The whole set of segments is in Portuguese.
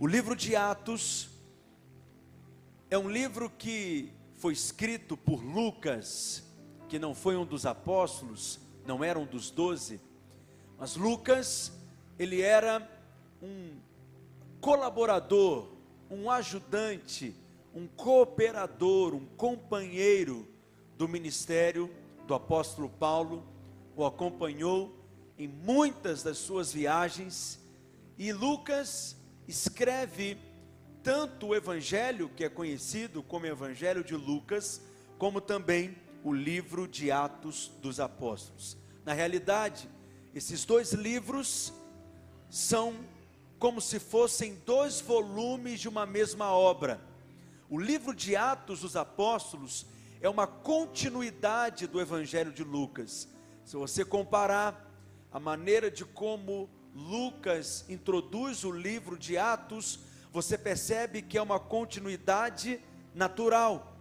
O livro de Atos é um livro que foi escrito por Lucas, que não foi um dos apóstolos, não era um dos doze, mas Lucas, ele era um colaborador, um ajudante, um cooperador, um companheiro do ministério do apóstolo Paulo, o acompanhou em muitas das suas viagens, e Lucas escreve tanto o evangelho, que é conhecido como Evangelho de Lucas, como também o livro de Atos dos Apóstolos. Na realidade, esses dois livros são como se fossem dois volumes de uma mesma obra. O livro de Atos dos Apóstolos é uma continuidade do Evangelho de Lucas. Se você comparar a maneira de como Lucas introduz o livro de Atos, você percebe que é uma continuidade natural.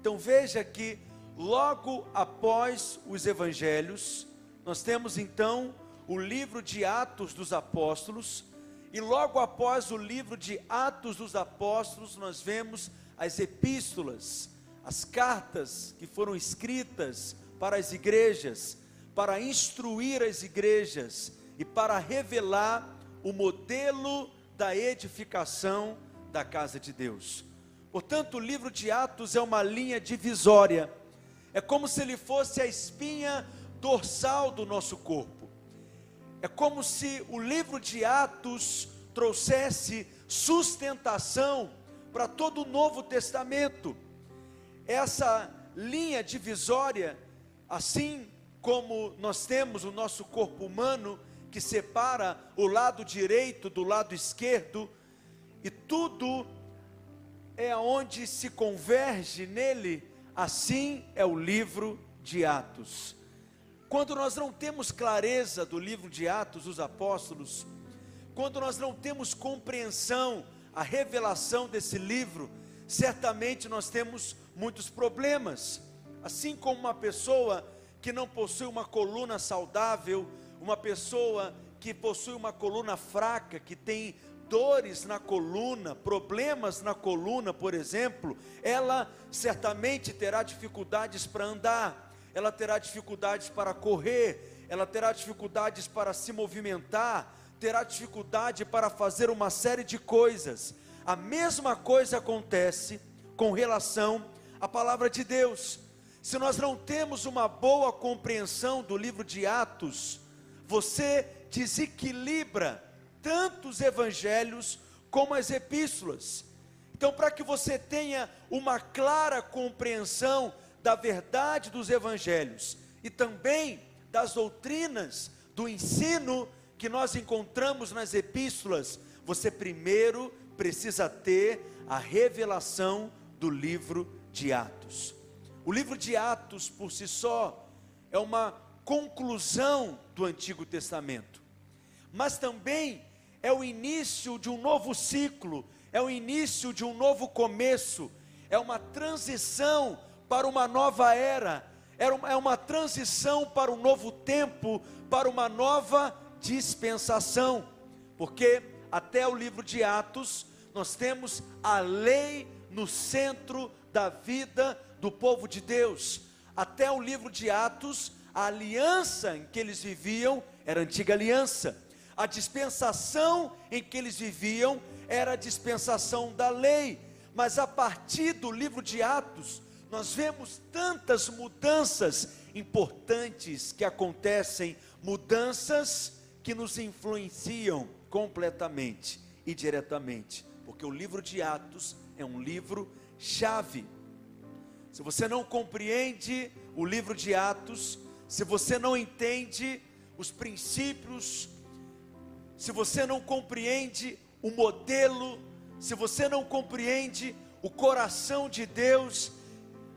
Então veja que logo após os evangelhos, nós temos então o livro de Atos dos Apóstolos, e logo após o livro de Atos dos Apóstolos, nós vemos as epístolas, as cartas que foram escritas para as igrejas, para instruir as igrejas e para revelar o modelo da edificação da casa de Deus. Portanto, o livro de Atos é uma linha divisória, é como se ele fosse a espinha dorsal do nosso corpo, é como se o livro de Atos trouxesse sustentação para todo o Novo Testamento. Essa linha divisória, assim como nós temos o nosso corpo humano que separa o lado direito do lado esquerdo, e tudo é onde se converge nele, assim é o livro de Atos. Quando nós não temos clareza do livro de Atos dos Apóstolos, quando nós não temos compreensão, a revelação desse livro, certamente nós temos muitos problemas. Assim como uma pessoa que não possui uma coluna saudável, uma pessoa que possui uma coluna fraca, que tem dores na coluna, problemas na coluna, por exemplo, ela certamente terá dificuldades para andar, ela terá dificuldades para correr, ela terá dificuldades para se movimentar, terá dificuldade para fazer uma série de coisas. A mesma coisa acontece com relação à palavra de Deus. Se nós não temos uma boa compreensão do livro de Atos, você desequilibra tanto os evangelhos como as epístolas. Então, para que você tenha uma clara compreensão da verdade dos evangelhos e também das doutrinas do ensino que nós encontramos nas epístolas, você primeiro precisa ter a revelação do livro de Atos. O livro de Atos, por si só, é uma conclusão do Antigo Testamento, mas também é o início de um novo ciclo, é o início de um novo começo, é uma transição para uma nova era, é uma transição para um novo tempo, para uma nova dispensação, porque até o livro de Atos, nós temos a lei no centro da vida do povo de Deus. Até o livro de Atos, a aliança em que eles viviam era a antiga aliança. A dispensação em que eles viviam era a dispensação da lei. Mas a partir do livro de Atos, nós vemos tantas mudanças importantes que acontecem, mudanças que nos influenciam completamente e diretamente, porque o livro de Atos é um livro chave. Se você não compreende o livro de Atos, se você não entende os princípios, se você não compreende o modelo, se você não compreende o coração de Deus,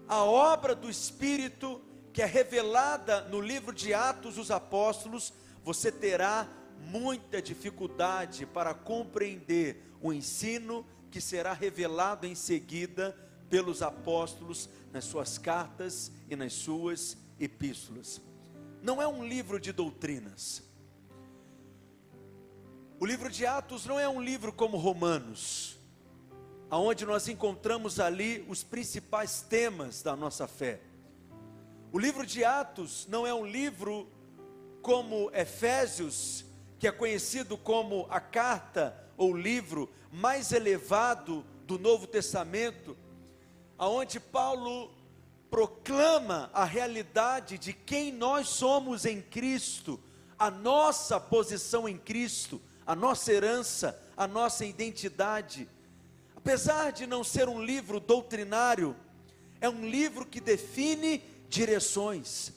a obra do Espírito que é revelada no livro de Atos dos Apóstolos, você terá muita dificuldade para compreender o ensino que será revelado em seguida pelos apóstolos nas suas cartas e nas suas epístolas. Não é um livro de doutrinas. O livro de Atos não é um livro como Romanos, aonde nós encontramos ali os principais temas da nossa fé. O livro de Atos não é um livro como Efésios, que é conhecido como a carta ou livro mais elevado do Novo Testamento, aonde Paulo proclama a realidade de quem nós somos em Cristo, a nossa posição em Cristo, a nossa herança, a nossa identidade. Apesar de não ser um livro doutrinário, é um livro que define direções,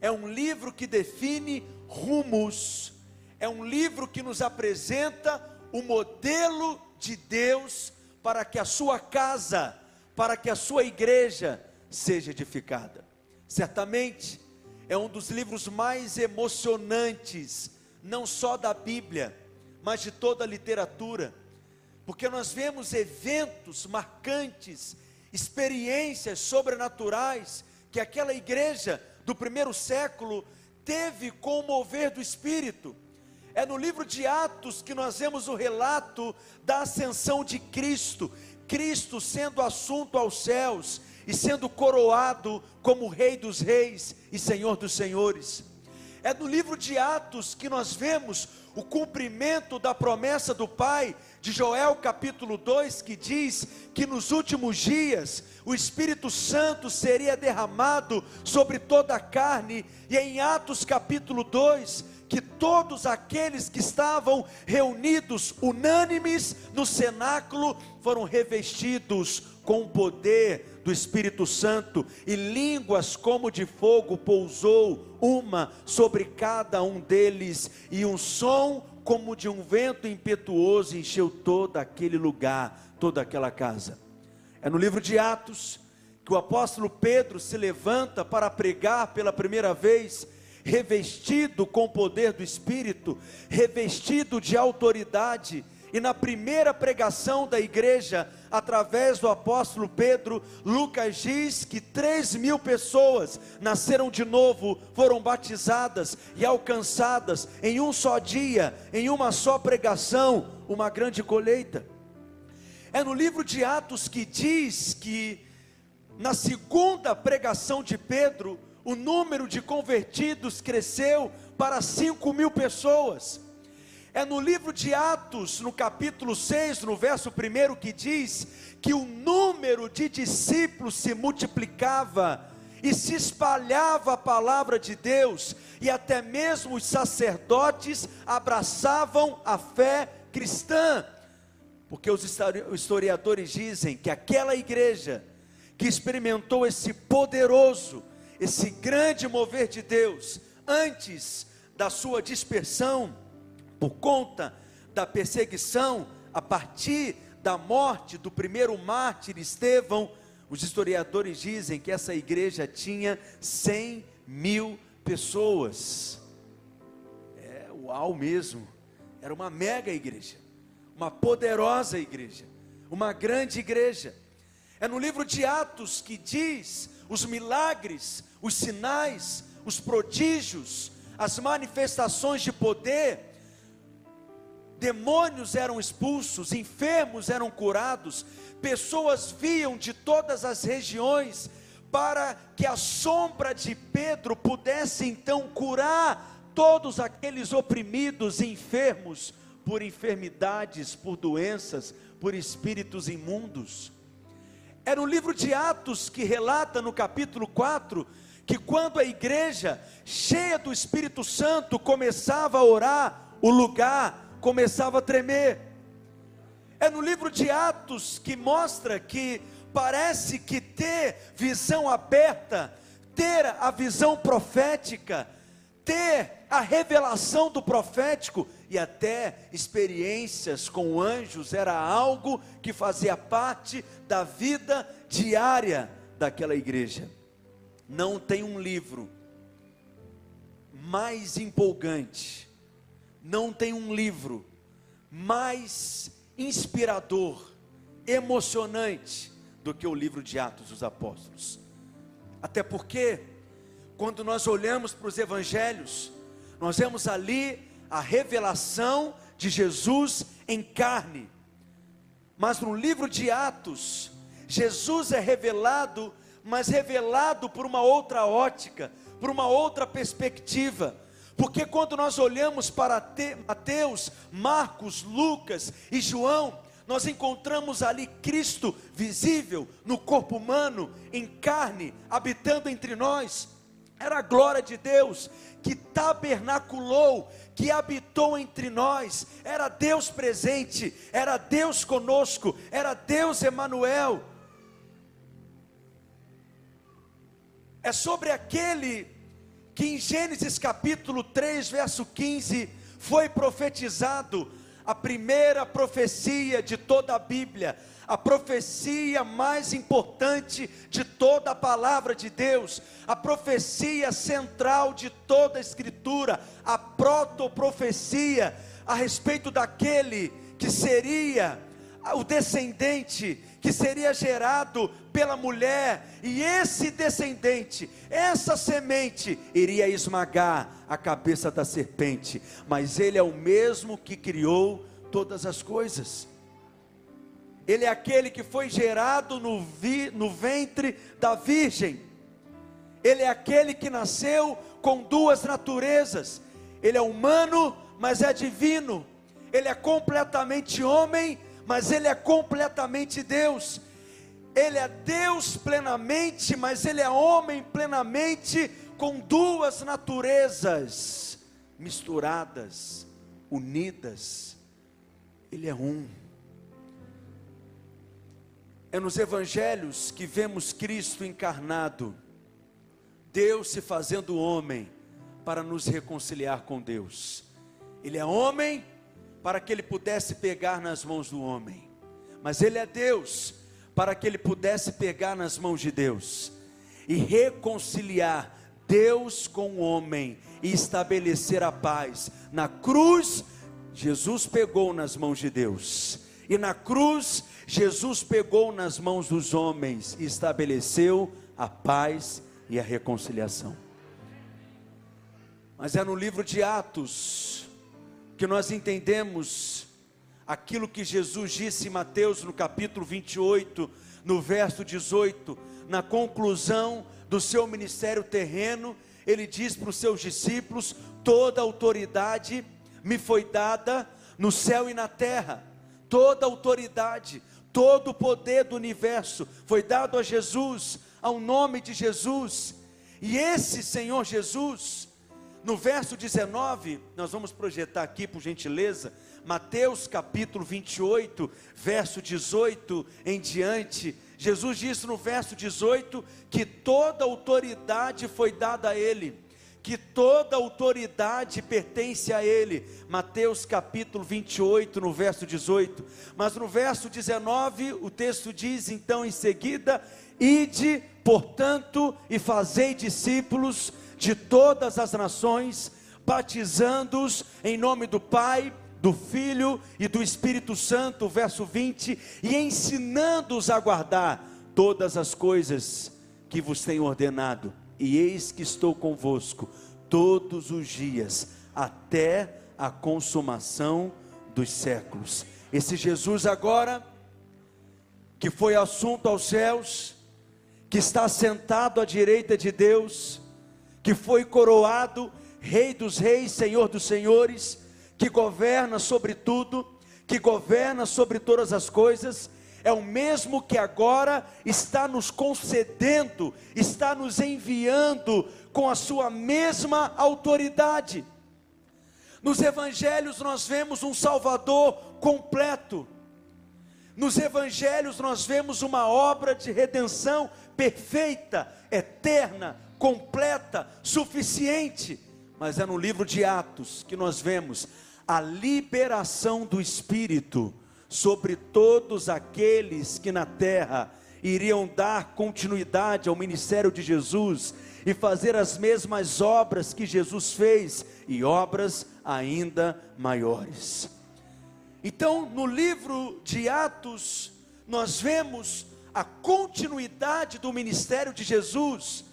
é um livro que define rumos, é um livro que nos apresenta o modelo de Deus para que a sua casa, para que a sua igreja seja edificada. Certamente é um dos livros mais emocionantes, não só da Bíblia, mas de toda a literatura, porque nós vemos eventos marcantes, experiências sobrenaturais que aquela igreja do primeiro século teve com o mover do Espírito. É no livro de Atos que nós vemos o relato da ascensão de Cristo, Cristo sendo assunto aos céus e sendo coroado como Rei dos Reis e Senhor dos Senhores. É no livro de Atos que nós vemos o cumprimento da promessa do Pai, de Joel capítulo 2, que diz que nos últimos dias o Espírito Santo seria derramado sobre toda a carne, e em Atos capítulo 2, que todos aqueles que estavam reunidos, unânimes no cenáculo, foram revestidos com o poder do Espírito Santo, e línguas como de fogo pousou uma sobre cada um deles, e um som como de um vento impetuoso encheu todo aquele lugar, toda aquela casa. É no livro de Atos que o apóstolo Pedro se levanta para pregar pela primeira vez, revestido com o poder do Espírito, revestido de autoridade, e na primeira pregação da igreja, através do apóstolo Pedro, Lucas diz que 3 mil pessoas nasceram de novo, foram batizadas e alcançadas em um só dia, em uma só pregação, uma grande colheita. É no livro de Atos que diz que, na segunda pregação de Pedro, o número de convertidos cresceu para 5 mil pessoas. É no livro de Atos, no capítulo 6, no verso 1, que diz que o número de discípulos se multiplicava e se espalhava a palavra de Deus, e até mesmo os sacerdotes abraçavam a fé cristã, porque os historiadores dizem que aquela igreja que experimentou esse poderoso, esse grande mover de Deus, antes da sua dispersão, por conta da perseguição, a partir da morte do primeiro mártir Estevão, os historiadores dizem que essa igreja tinha 100 mil pessoas. É uau mesmo, era uma mega igreja, uma poderosa igreja, uma grande igreja. É no livro de Atos que diz os milagres, os sinais, os prodígios, as manifestações de poder demônios eram expulsos, enfermos eram curados, pessoas viam de todas as regiões, para que a sombra de Pedro pudesse então curar todos aqueles oprimidos, enfermos por enfermidades, por doenças, por espíritos imundos. Era o livro de Atos que relata no capítulo 4 que quando a igreja, cheia do Espírito Santo, começava a orar, o lugar começava a tremer. É no livro de Atos que mostra que parece que ter visão aberta, ter a visão profética, ter a revelação do profético e até experiências com anjos era algo que fazia parte da vida diária daquela igreja. Não tem um livro mais empolgante não tem um livro mais inspirador, emocionante do que o livro de Atos dos Apóstolos. Até porque, quando nós olhamos para os evangelhos, nós vemos ali a revelação de Jesus em carne. Mas no livro de Atos, Jesus é revelado, mas revelado por uma outra ótica, por uma outra perspectiva. Porque quando nós olhamos para Mateus, Marcos, Lucas e João, nós encontramos ali Cristo visível no corpo humano, em carne, habitando entre nós. Era a glória de Deus que tabernaculou, que habitou entre nós. Era Deus presente, era Deus conosco, era Deus Emanuel. É sobre aquele que em Gênesis capítulo 3, verso 15, foi profetizado a primeira profecia de toda a Bíblia, a profecia mais importante de toda a palavra de Deus, a profecia central de toda a Escritura, a protoprofecia a respeito daquele que seria o descendente que seria gerado pela mulher, e esse descendente, essa semente, iria esmagar a cabeça da serpente, mas ele é o mesmo que criou todas as coisas. Ele é aquele que foi gerado no, vi, no ventre da virgem. Ele é aquele que nasceu com duas naturezas. Ele é humano, mas é divino. Ele é completamente homem, mas ele é completamente Deus. Ele é Deus plenamente, mas ele é homem plenamente, com duas naturezas misturadas, unidas. Ele é um. É nos evangelhos que vemos Cristo encarnado, Deus se fazendo homem para nos reconciliar com Deus. Ele é homem para que ele pudesse pegar nas mãos do homem, mas ele é Deus para que ele pudesse pegar nas mãos de Deus e reconciliar Deus com o homem e estabelecer a paz. Na cruz, Jesus pegou nas mãos de Deus, e na cruz, Jesus pegou nas mãos dos homens e estabeleceu a paz e a reconciliação. Mas é no livro de Atos que nós entendemos aquilo que Jesus disse em Mateus no capítulo 28, no verso 18, na conclusão do seu ministério terreno, ele diz para os seus discípulos: toda autoridade me foi dada no céu e na terra, toda autoridade, todo o poder do universo foi dado a Jesus, ao nome de Jesus, e esse Senhor Jesus, no verso 19, nós vamos projetar aqui por gentileza, Mateus capítulo 28, verso 18 em diante. Jesus disse no verso 18 que toda autoridade foi dada a Ele, que toda autoridade pertence a Ele. Mateus capítulo 28, no verso 18. Mas no verso 19, o texto diz então em seguida: Ide, portanto, e fazei discípulos de todas as nações, batizando-os em nome do Pai, do Filho e do Espírito Santo, verso 20, e ensinando-os a guardar todas as coisas que vos tenho ordenado, e eis que estou convosco todos os dias, até a consumação dos séculos. Esse Jesus agora, que foi assunto aos céus, que está sentado à direita de Deus, que foi coroado Rei dos Reis, Senhor dos Senhores, que governa sobre tudo, que governa sobre todas as coisas, é o mesmo que agora está nos concedendo, está nos enviando com a sua mesma autoridade. Nos evangelhos nós vemos um Salvador completo. Nos evangelhos nós vemos uma obra de redenção perfeita, eterna, completa, suficiente, mas é no livro de Atos que nós vemos a liberação do Espírito sobre todos aqueles que na terra iriam dar continuidade ao ministério de Jesus e fazer as mesmas obras que Jesus fez e obras ainda maiores. Então, no livro de Atos, nós vemos a continuidade do ministério de Jesus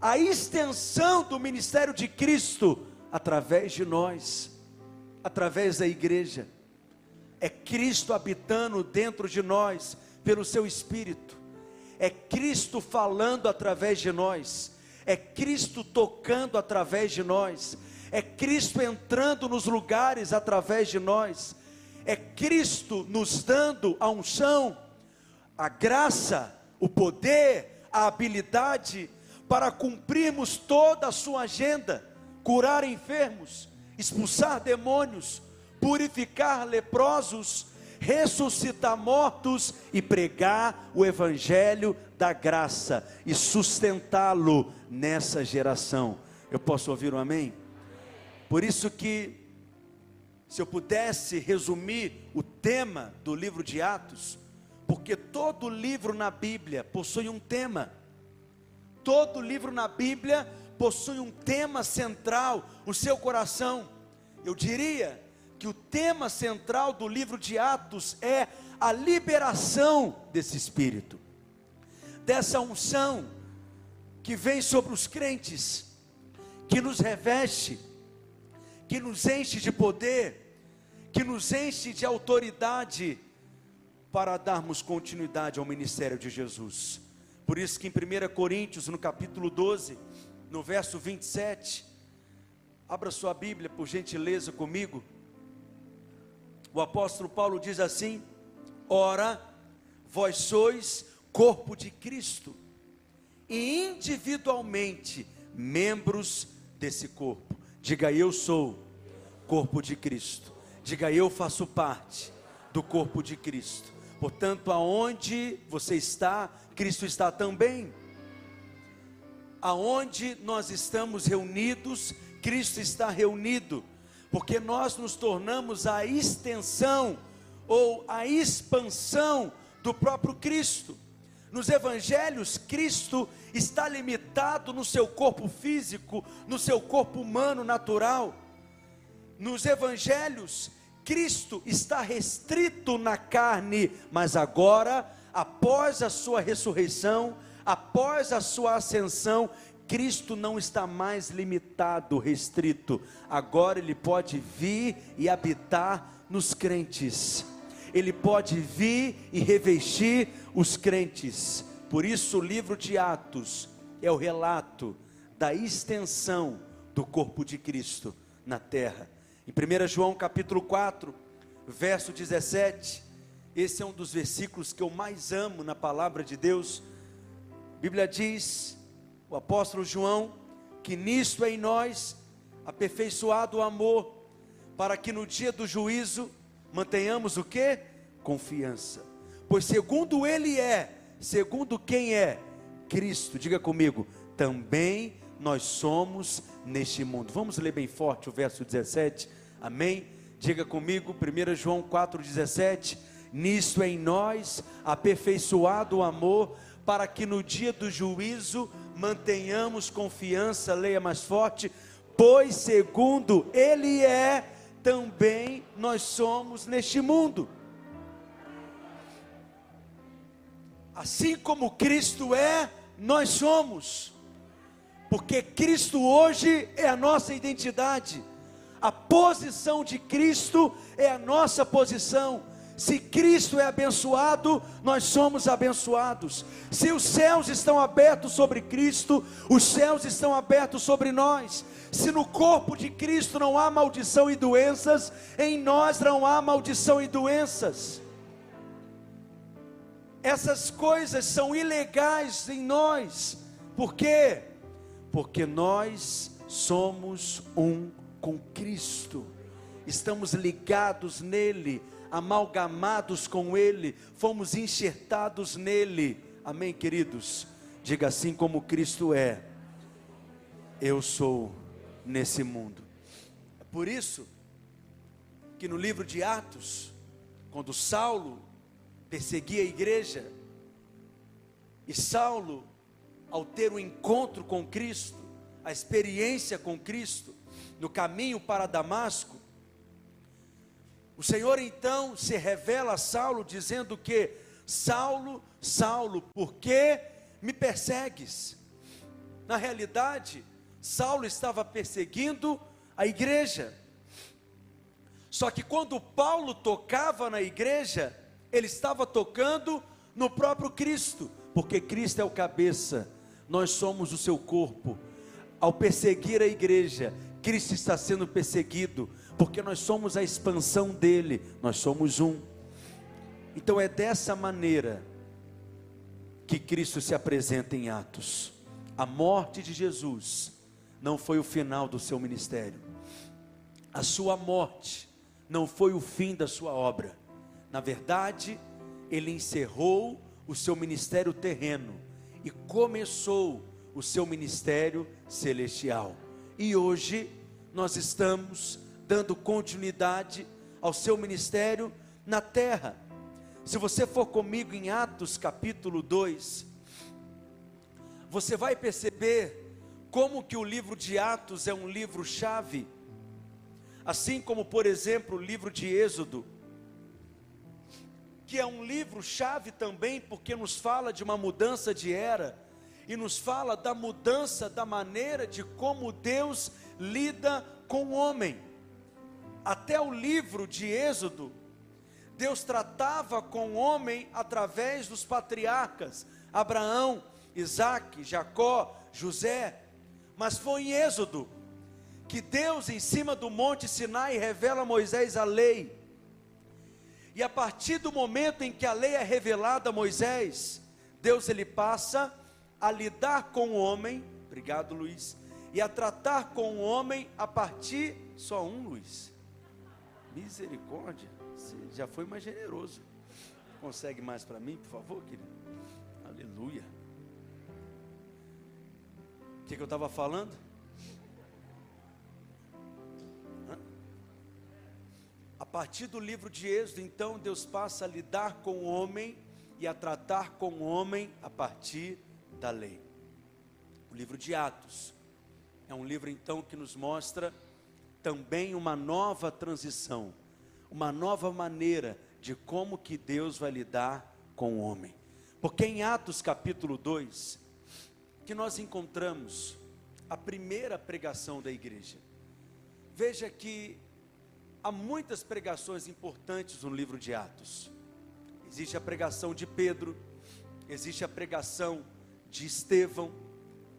a extensão do ministério de Cristo através de nós. através da igreja. É Cristo habitando dentro de nós pelo seu espírito. É Cristo falando através de nós. É Cristo tocando através de nós. É Cristo entrando nos lugares através de nós. É Cristo nos dando a unção, a graça, o poder, a habilidade para cumprirmos toda a sua agenda, curar enfermos, expulsar demônios, purificar leprosos, ressuscitar mortos e pregar o evangelho da graça e sustentá-lo nessa geração. Eu posso ouvir um amém? Por isso que se eu pudesse resumir o tema do livro de Atos, porque todo livro na Bíblia possui um tema. Todo livro na Bíblia possui um tema central, o seu coração. Eu diria que o tema central do livro de Atos é a liberação desse espírito, dessa unção que vem sobre os crentes, que nos reveste, que nos enche de poder, que nos enche de autoridade para darmos continuidade ao ministério de Jesus. Por isso que em 1 Coríntios, no capítulo 12, no verso 27, abra sua Bíblia por gentileza comigo. O apóstolo Paulo diz assim: Ora, vós sois corpo de Cristo, e individualmente membros desse corpo. Diga eu sou corpo de Cristo. Diga eu faço parte do corpo de Cristo. Portanto, aonde você está, Cristo está também. Aonde nós estamos reunidos, Cristo está reunido, porque nós nos tornamos a extensão ou a expansão do próprio Cristo. Nos evangelhos, Cristo está limitado no seu corpo físico, no seu corpo humano natural. Nos evangelhos, Cristo está restrito na carne, mas agora, após a sua ressurreição, após a sua ascensão, Cristo não está mais limitado, restrito. Agora ele pode vir e habitar nos crentes. Ele pode vir e revestir os crentes. Por isso o livro de Atos é o relato da extensão do corpo de Cristo na terra. Em 1 João capítulo 4, verso 17, esse é um dos versículos que eu mais amo na palavra de Deus. A Bíblia diz, o apóstolo João, que nisto é em nós aperfeiçoado o amor, para que no dia do juízo mantenhamos o que? Confiança. Pois segundo ele é, segundo quem é? Cristo. Diga comigo, também nós somos neste mundo. Vamos ler bem forte o verso 17. Amém? Diga comigo, 1 João 4,17: Nisto é em nós aperfeiçoado o amor, para que no dia do juízo mantenhamos confiança, leia mais forte, pois segundo Ele é, também nós somos neste mundo. Assim como Cristo é, nós somos, porque Cristo hoje é a nossa identidade. A posição de Cristo é a nossa posição. Se Cristo é abençoado, nós somos abençoados. Se os céus estão abertos sobre Cristo, os céus estão abertos sobre nós. Se no corpo de Cristo não há maldição e doenças, em nós não há maldição e doenças. Essas coisas são ilegais em nós. Por quê? Porque nós somos um com Cristo, estamos ligados nele, amalgamados com ele, fomos enxertados nele. Amém, queridos? Diga assim como Cristo é, eu sou nesse mundo. É por isso que no livro de Atos, quando Saulo perseguia a igreja, e Saulo, ao ter um encontro com Cristo, a experiência com Cristo, no caminho para Damasco, o Senhor então se revela a Saulo dizendo que Saulo, Saulo, por que me persegues? Na realidade, Saulo estava perseguindo a igreja. Só que quando Paulo tocava na igreja, ele estava tocando no próprio Cristo, porque Cristo é o cabeça, nós somos o seu corpo. Ao perseguir a igreja, Cristo está sendo perseguido, porque nós somos a expansão dele, nós somos um. Então é dessa maneira que Cristo se apresenta em Atos. A morte de Jesus não foi o final do seu ministério. A sua morte não foi o fim da sua obra. Na verdade, ele encerrou o seu ministério terreno e começou o seu ministério celestial. E hoje nós estamos dando continuidade ao seu ministério na terra. Se você for comigo em Atos capítulo 2, você vai perceber como que o livro de Atos é um livro chave, assim como, por exemplo, o livro de Êxodo, que é um livro chave também porque nos fala de uma mudança de era e nos fala da mudança da maneira de como Deus lida com o homem. Até o livro de Êxodo, Deus tratava com o homem através dos patriarcas, Abraão, Isaac, Jacó, José, mas foi em Êxodo que Deus, em cima do monte Sinai, revela a Moisés a lei. E a partir do momento em que a lei é revelada a Moisés, Deus ele passa a lidar com o homem, obrigado Luiz, e a tratar com o homem a partir, só um Luiz, misericórdia, você já foi mais generoso, consegue mais para mim, por favor, querido, aleluia, o que, que eu estava falando? A partir do livro de Êxodo, então, Deus passa a lidar com o homem e a tratar com o homem a partir da lei. O livro de Atos é um livro então que nos mostra também uma nova transição, uma nova maneira de como que Deus vai lidar com o homem. Porque em Atos capítulo 2, que nós encontramos a primeira pregação da igreja. Veja que há muitas pregações importantes no livro de Atos. Existe a pregação de Pedro, existe a pregação de Estevão,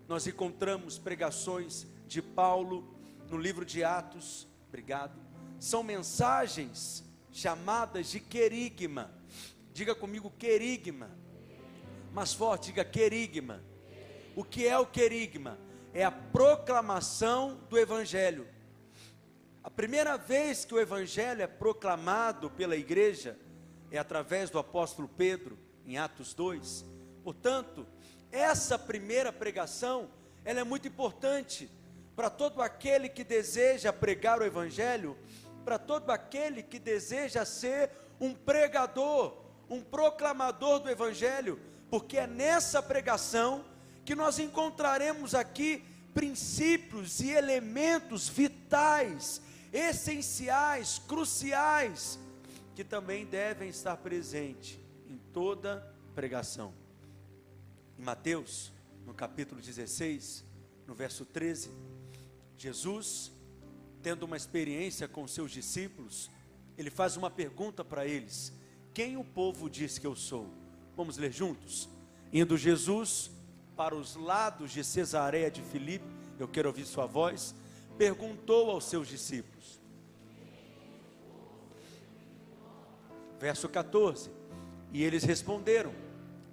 nós encontramos pregações de Paulo no livro de Atos, obrigado. São mensagens chamadas de querigma. Diga comigo querigma. Mais forte, diga querigma. O que é o querigma? É a proclamação do evangelho. A primeira vez que o evangelho é proclamado pela igreja é através do apóstolo Pedro, em Atos 2. Portanto, essa primeira pregação, ela é muito importante para todo aquele que deseja pregar o evangelho, para todo aquele que deseja ser um pregador, um proclamador do evangelho, porque é nessa pregação que nós encontraremos aqui princípios e elementos vitais, essenciais, cruciais, que também devem estar presentes em toda pregação. Em Mateus, no capítulo 16, no verso 13, Jesus, tendo uma experiência com seus discípulos, ele faz uma pergunta para eles: Quem o povo diz que eu sou? Vamos ler juntos? Indo Jesus para os lados de Cesareia de Filipe, eu quero ouvir sua voz, perguntou aos seus discípulos. Verso 14: E eles responderam: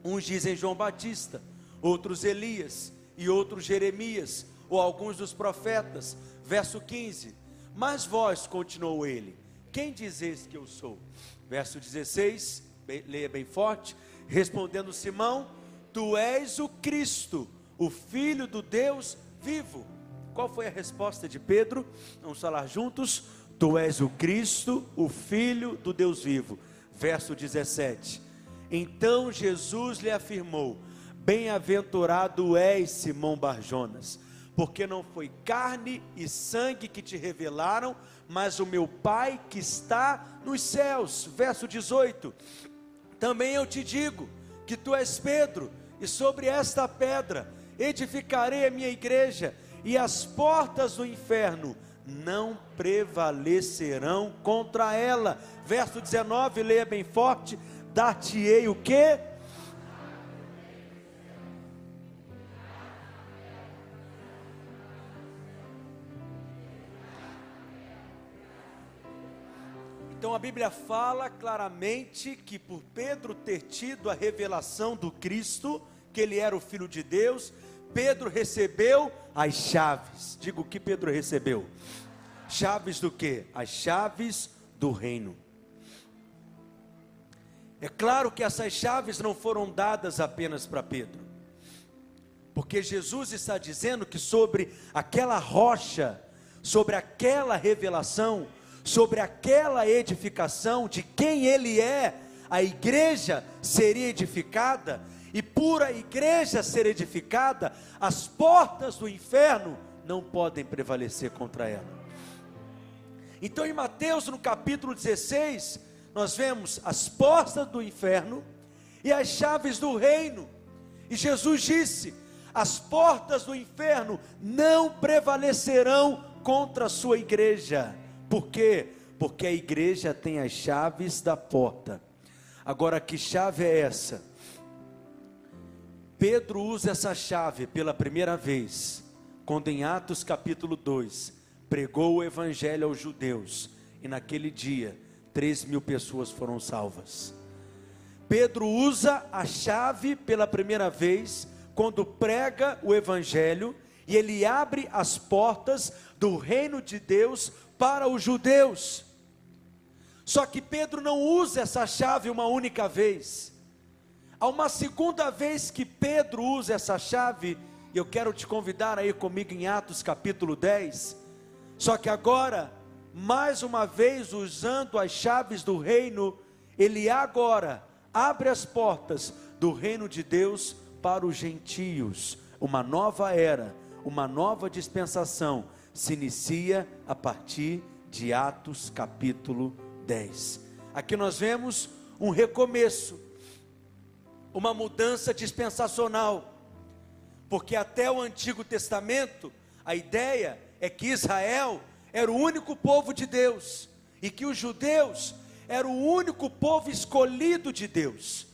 Uns dizem João Batista, outros Elias, e outros Jeremias, ou alguns dos profetas. Verso 15: Mas vós, continuou ele, quem dizeis que eu sou? Verso 16, bem, leia bem forte, respondendo Simão: Tu és o Cristo, o Filho do Deus vivo. Qual foi a resposta de Pedro? Vamos falar juntos. Tu és o Cristo, o Filho do Deus vivo. Verso 17. Então Jesus lhe afirmou: Bem-aventurado és, Simão Barjonas, porque não foi carne e sangue que te revelaram, mas o meu Pai que está nos céus. Verso 18. Também eu te digo que tu és Pedro, e sobre esta pedra edificarei a minha igreja, e as portas do inferno não prevalecerão contra ela. Verso 19, leia bem forte: dar-te-ei o que? Então a Bíblia fala claramente que por Pedro ter tido a revelação do Cristo, que ele era o filho de Deus, Pedro recebeu as chaves. Digo o que Pedro recebeu? Chaves do que? As chaves do reino. É claro que essas chaves não foram dadas apenas para Pedro, porque Jesus está dizendo que sobre aquela rocha, sobre aquela revelação, sobre aquela edificação de quem ele é, a igreja seria edificada, e por a igreja ser edificada, as portas do inferno não podem prevalecer contra ela. Então, em Mateus, no capítulo 16, nós vemos as portas do inferno e as chaves do reino. E Jesus disse: as portas do inferno não prevalecerão contra a sua igreja. Por quê? Porque a igreja tem as chaves da porta. Agora, que chave é essa? Pedro usa essa chave pela primeira vez, quando em Atos capítulo 2 pregou o evangelho aos judeus, e naquele dia, 3 mil pessoas foram salvas. Pedro usa a chave pela primeira vez, quando prega o evangelho, e ele abre as portas do reino de Deus para os judeus. Só que Pedro não usa essa chave uma única vez. Há uma segunda vez que Pedro usa essa chave, e eu quero te convidar a ir comigo em Atos capítulo 10. Só que agora, mais uma vez usando as chaves do reino, ele agora abre as portas do reino de Deus para os gentios. Uma nova era, uma nova dispensação se inicia a partir de Atos capítulo 10. Aqui nós vemos um recomeço, uma mudança dispensacional, porque até o Antigo Testamento a ideia é que Israel era o único povo de Deus e que os judeus eram o único povo escolhido de Deus.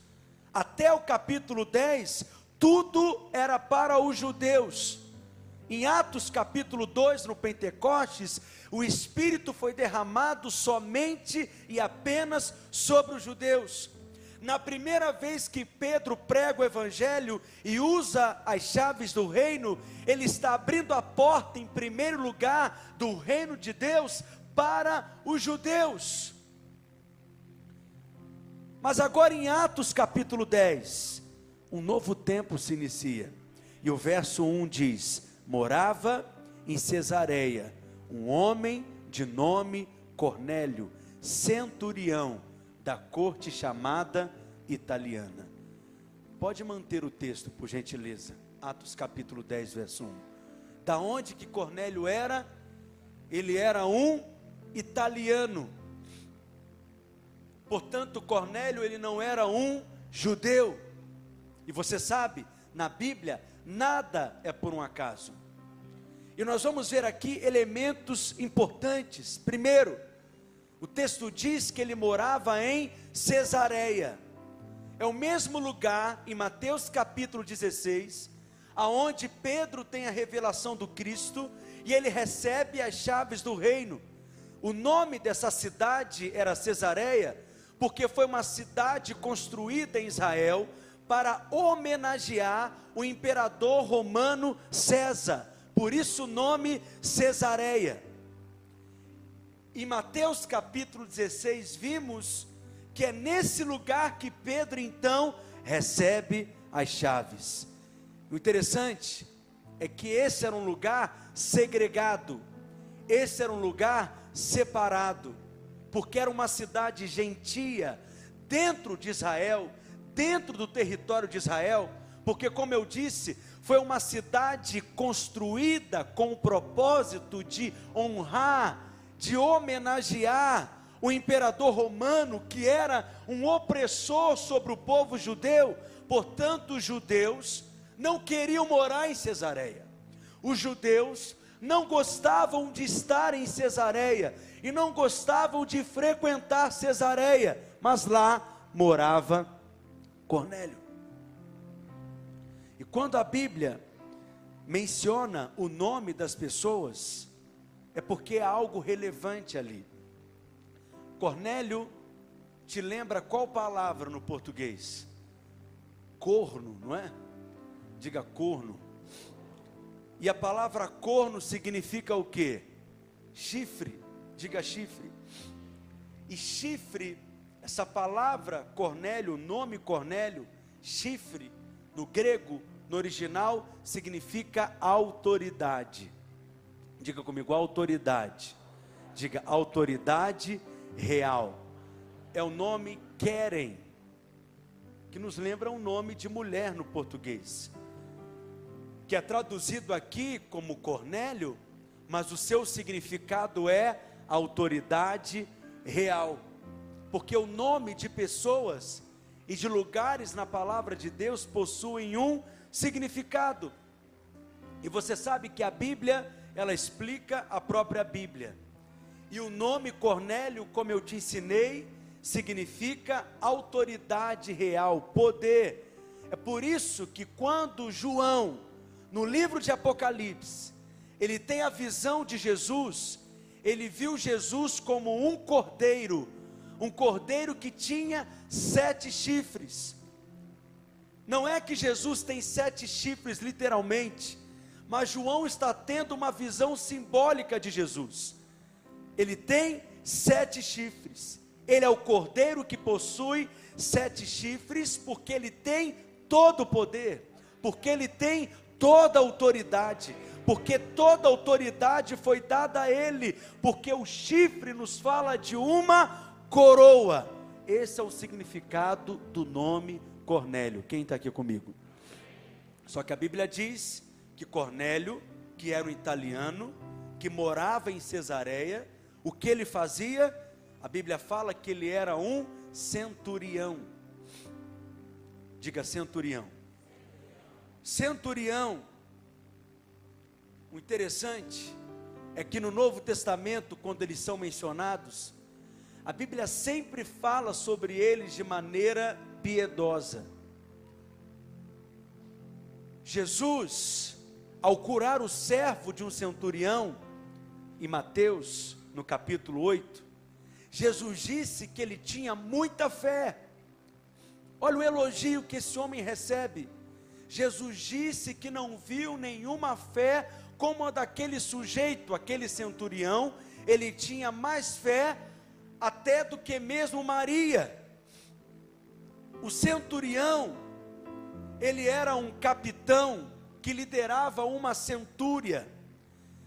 Até o capítulo 10, tudo era para os judeus. Em Atos capítulo 2, no Pentecostes, o Espírito foi derramado somente e apenas sobre os judeus. Na primeira vez que Pedro prega o Evangelho e usa as chaves do reino, ele está abrindo a porta, em primeiro lugar, do reino de Deus para os judeus. Mas agora em Atos capítulo 10, um novo tempo se inicia. E o verso 1 diz: morava em Cesareia um homem de nome Cornélio, centurião da corte chamada italiana. Pode manter o texto, por gentileza. Atos capítulo 10, verso 1. Da onde que Cornélio era? Ele era um italiano. Portanto, Cornélio ele não era um judeu. E você sabe, na Bíblia, nada é por um acaso. E nós vamos ver aqui elementos importantes. Primeiro, o texto diz que ele morava em Cesareia. É o mesmo lugar em Mateus capítulo 16, aonde Pedro tem a revelação do Cristo e ele recebe as chaves do reino. O nome dessa cidade era Cesareia, porque foi uma cidade construída em Israel para homenagear o imperador romano César. Por isso o nome Cesareia. Em Mateus capítulo 16 vimos que é nesse lugar que Pedro então recebe as chaves. O interessante é que esse era um lugar segregado, esse era um lugar separado, porque era uma cidade gentia dentro de Israel, dentro do território de Israel, porque, como eu disse, foi uma cidade construída com o propósito de honrar, de homenagear o imperador romano, que era um opressor sobre o povo judeu. Portanto, os judeus não queriam morar em Cesareia. Os judeus não gostavam de estar em Cesareia e não gostavam de frequentar Cesareia, mas lá morava Cornélio. E quando a Bíblia menciona o nome das pessoas, é porque há algo relevante ali. Cornélio te lembra qual palavra no português? Corno, não é? Diga corno. E a palavra corno significa o que? Chifre. Diga chifre. E chifre, essa palavra Cornélio, nome Cornélio, chifre, no grego, no original, significa autoridade. Diga comigo, autoridade. Diga autoridade real. É o nome Querem, que nos lembra um nome de mulher no português, que é traduzido aqui como Cornélio, mas o seu significado é autoridade real, porque o nome de pessoas e de lugares na palavra de Deus possuem um significado. E você sabe que a Bíblia, ela explica a própria Bíblia. E o nome Cornélio, como eu te ensinei, significa autoridade real, poder. É por isso que quando João, no livro de Apocalipse, ele tem a visão de Jesus, ele viu Jesus como um cordeiro, um cordeiro que tinha sete chifres. Não é que Jesus tem sete chifres, literalmente, mas João está tendo uma visão simbólica de Jesus. Ele tem sete chifres. Ele é o cordeiro que possui sete chifres, porque ele tem todo o poder, porque ele tem toda a autoridade, porque toda a autoridade foi dada a ele, porque o chifre nos fala de uma coroa. Esse é o significado do nome Cornélio. Quem está aqui comigo? Só que a Bíblia diz que Cornélio, que era um italiano, que morava em Cesareia, o que ele fazia? A Bíblia fala que ele era um centurião. Diga centurião. Centurião. O interessante é que no Novo Testamento, quando eles são mencionados, a Bíblia sempre fala sobre eles de maneira piedosa. Jesus, ao curar o servo de um centurião, em Mateus, no capítulo 8, Jesus disse que ele tinha muita fé. Olha o elogio que esse homem recebe. Jesus disse que não viu nenhuma fé como a daquele sujeito, aquele centurião, ele tinha mais fé até do que mesmo Maria. O centurião, ele era um capitão que liderava uma centúria.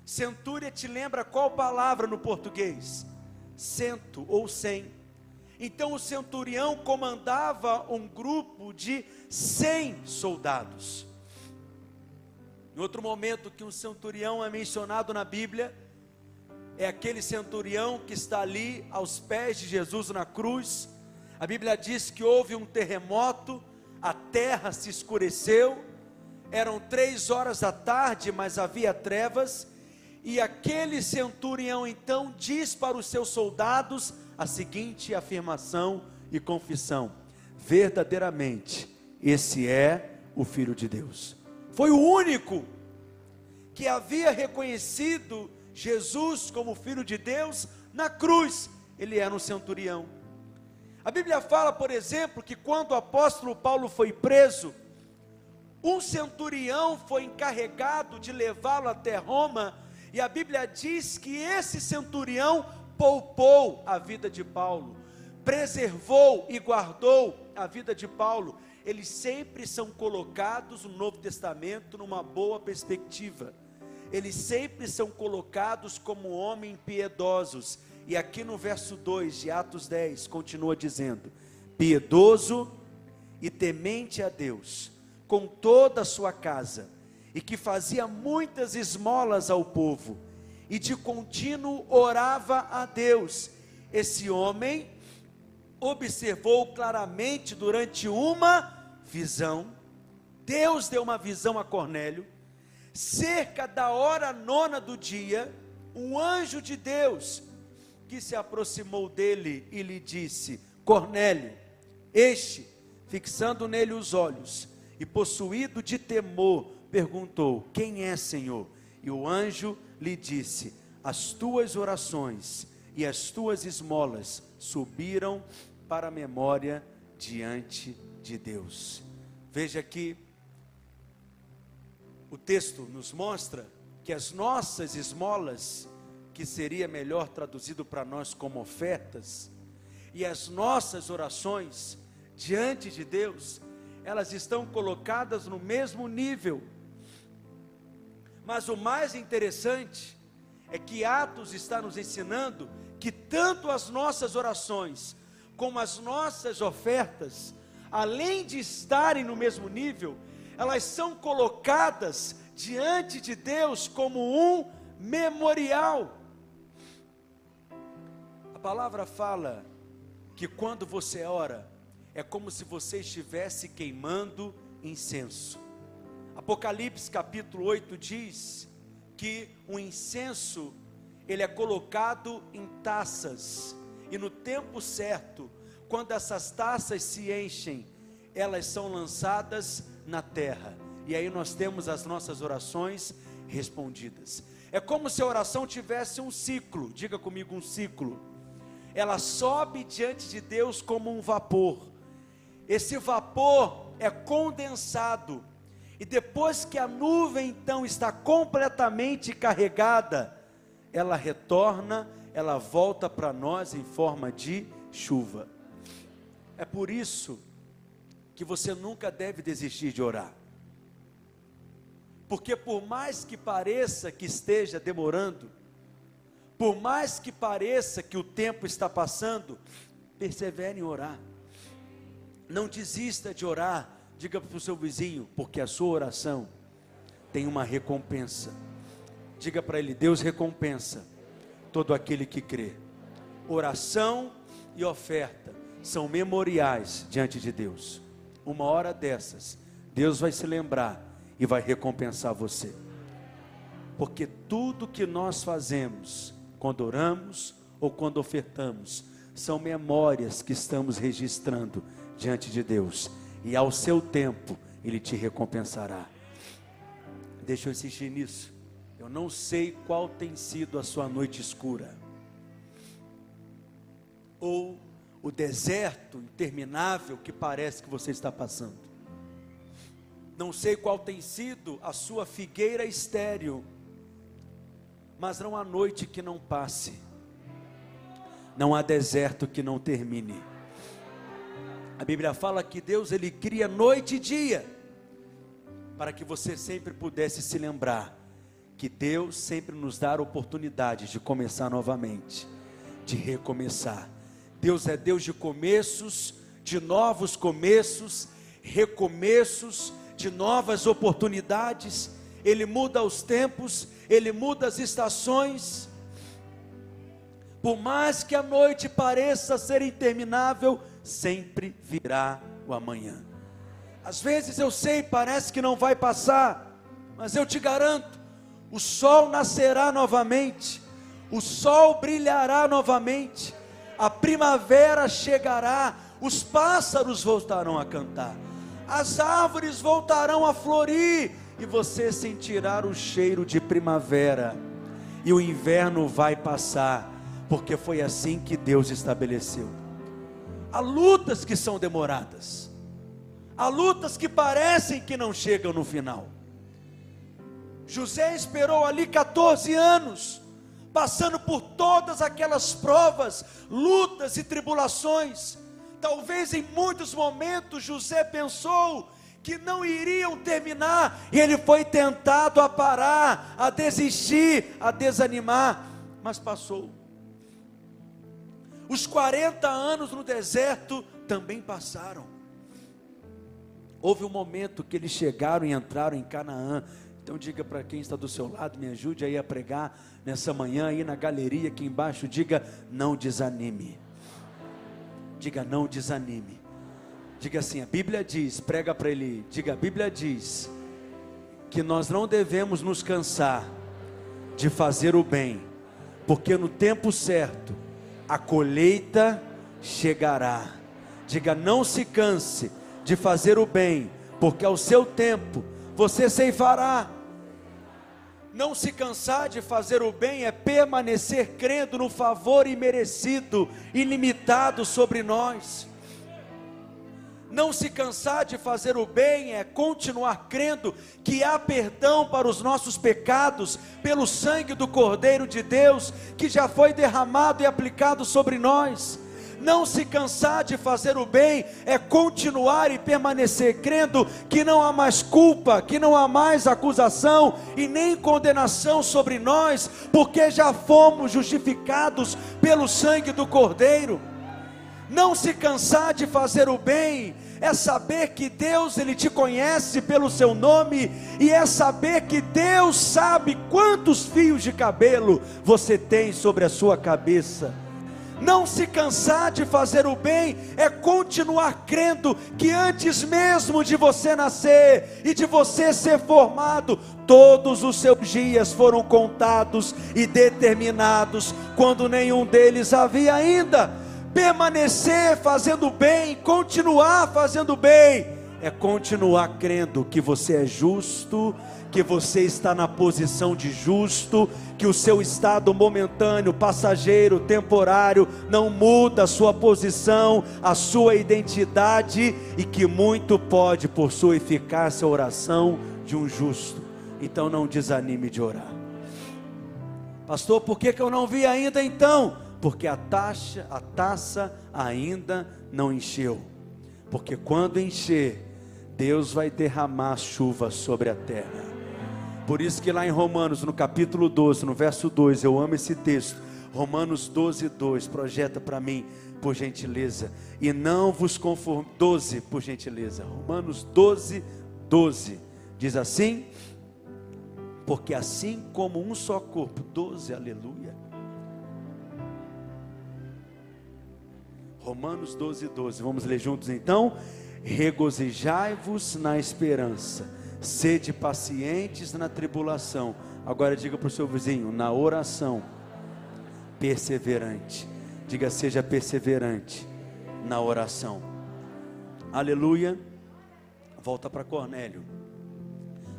Centúria te lembra qual palavra no português? cento ou cem. Então o centurião comandava um grupo de cem soldados. Em outro momento que um centurião é mencionado na Bíblia, é aquele centurião que está ali aos pés de Jesus na cruz. A Bíblia diz que houve um terremoto, a terra se escureceu, eram três horas da tarde, mas havia trevas, e aquele centurião então diz para os seus soldados a seguinte afirmação e confissão: verdadeiramente, esse é o Filho de Deus. Foi o único que havia reconhecido Jesus como Filho de Deus na cruz. Ele era um centurião. A Bíblia fala, por exemplo, que quando o apóstolo Paulo foi preso, um centurião foi encarregado de levá-lo até Roma e a Bíblia diz que esse centurião poupou a vida de Paulo, preservou e guardou a vida de Paulo. Eles sempre são colocados no Novo Testamento numa boa perspectiva. Eles sempre são colocados como homens piedosos. E aqui no verso 2 de Atos 10 continua dizendo: piedoso e temente a Deus, com toda a sua casa e que fazia muitas esmolas ao povo, e de contínuo orava a Deus. Esse homem observou claramente durante uma visão, Deus deu uma visão a Cornélio, cerca da hora nona do dia, um anjo de Deus que se aproximou dele e lhe disse: Cornélio, este, fixando nele os olhos e possuído de temor, perguntou: Quem é, Senhor? E o anjo lhe disse: As tuas orações e as tuas esmolas subiram para a memória diante de Deus. Veja que o texto nos mostra que as nossas esmolas, que seria melhor traduzido para nós como ofertas, e as nossas orações diante de Deus, elas estão colocadas no mesmo nível. Mas o mais interessante é que Atos está nos ensinando que tanto as nossas orações como as nossas ofertas, além de estarem no mesmo nível, elas são colocadas diante de Deus como um memorial. A palavra fala que quando você ora, é como se você estivesse queimando incenso. Apocalipse capítulo 8 diz que o incenso ele é colocado em taças e no tempo certo, quando essas taças se enchem, elas são lançadas na terra. E aí nós temos as nossas orações respondidas. É como se a oração tivesse um ciclo, diga comigo um ciclo. Ela sobe diante de Deus como um vapor. Esse vapor é condensado. E depois que a nuvem então está completamente carregada, ela retorna, ela volta para nós em forma de chuva. É por isso que você nunca deve desistir de orar. Porque por mais que pareça que esteja demorando, por mais que pareça que o tempo está passando, persevere em orar. Não desista de orar. Diga para o seu vizinho, porque a sua oração tem uma recompensa. Diga para ele: Deus recompensa todo aquele que crê. Oração e oferta são memoriais diante de Deus. Uma hora dessas, Deus vai se lembrar e vai recompensar você. Porque tudo que nós fazemos, quando oramos ou quando ofertamos, são memórias que estamos registrando diante de Deus, e ao seu tempo Ele te recompensará. Deixa eu insistir nisso. Eu não sei qual tem sido a sua noite escura, ou o deserto interminável que parece que você está passando. Não sei qual tem sido a sua figueira estéril, mas não há noite que não passe, não há deserto que não termine. A Bíblia fala que Deus ele cria noite e dia, para que você sempre pudesse se lembrar que Deus sempre nos dá a oportunidade de começar novamente, de recomeçar. Deus é Deus de começos, de novos começos, recomeços, de novas oportunidades, Ele muda os tempos, Ele muda as estações. Por mais que a noite pareça ser interminável, sempre virá o amanhã. Às vezes eu sei, parece que não vai passar, mas eu te garanto, o sol nascerá novamente, o sol brilhará novamente, a primavera chegará, os pássaros voltarão a cantar as árvores voltarão a florir e você sentirá o cheiro de primavera, e o inverno vai passar, porque foi assim que Deus estabeleceu. Há lutas que são demoradas, há lutas que parecem que não chegam no final. José esperou ali 14 anos, passando por todas aquelas provas, lutas e tribulações, Talvez em muitos momentos José pensou que não iriam terminar, e ele foi tentado a parar, a desistir, a desanimar, mas passou. Os 40 anos no deserto também passaram. Houve um momento que eles chegaram e entraram em Canaã. Então diga para quem está do seu lado, me ajude aí a pregar nessa manhã aí na galeria aqui embaixo, diga: não desanime. Diga não desanime. Diga assim: a Bíblia diz, prega para ele, diga: a Bíblia diz que nós não devemos nos cansar de fazer o bem, porque no tempo certo a colheita chegará. Diga, não se canse de fazer o bem, porque ao seu tempo você ceifará. Não se cansar de fazer o bem é permanecer crendo no favor imerecido, ilimitado sobre nós. Não se cansar de fazer o bem é continuar crendo que há perdão para os nossos pecados pelo sangue do Cordeiro de Deus que já foi derramado e aplicado sobre nós. Não se cansar de fazer o bem é continuar e permanecer crendo que não há mais culpa, que não há mais acusação e nem condenação sobre nós, porque já fomos justificados pelo sangue do Cordeiro. Não se cansar de fazer o bem é saber que Deus ele te conhece pelo seu nome e é saber que Deus sabe quantos fios de cabelo você tem sobre a sua cabeça. Não se cansar de fazer o bem é continuar crendo que antes mesmo de você nascer e de você ser formado, todos os seus dias foram contados e determinados, quando nenhum deles havia ainda permanecer fazendo bem, continuar fazendo bem, é continuar crendo que você é justo, que você está na posição de justo, que o seu estado momentâneo, passageiro, temporário, não muda a sua posição, a sua identidade e que muito pode, por sua eficácia, a oração de um justo. Então não desanime de orar. Pastor, por que, que eu não vi ainda então? Porque a taxa, a taça ainda não encheu. Porque quando encher, Deus vai derramar chuva sobre a terra. Por isso que lá em Romanos, no capítulo 12, no verso 2, eu amo esse texto. Romanos 12, 2, projeta para mim, por gentileza. E não vos conforme. 12, por gentileza. Romanos 12, 12. Diz assim: Porque assim como um só corpo, 12, aleluia Romanos 12, 12. Vamos ler juntos então? Regozijai-vos na esperança, sede pacientes na tribulação. Agora diga para o seu vizinho, na oração, perseverante. Diga, seja perseverante na oração. Aleluia. Volta para Cornélio.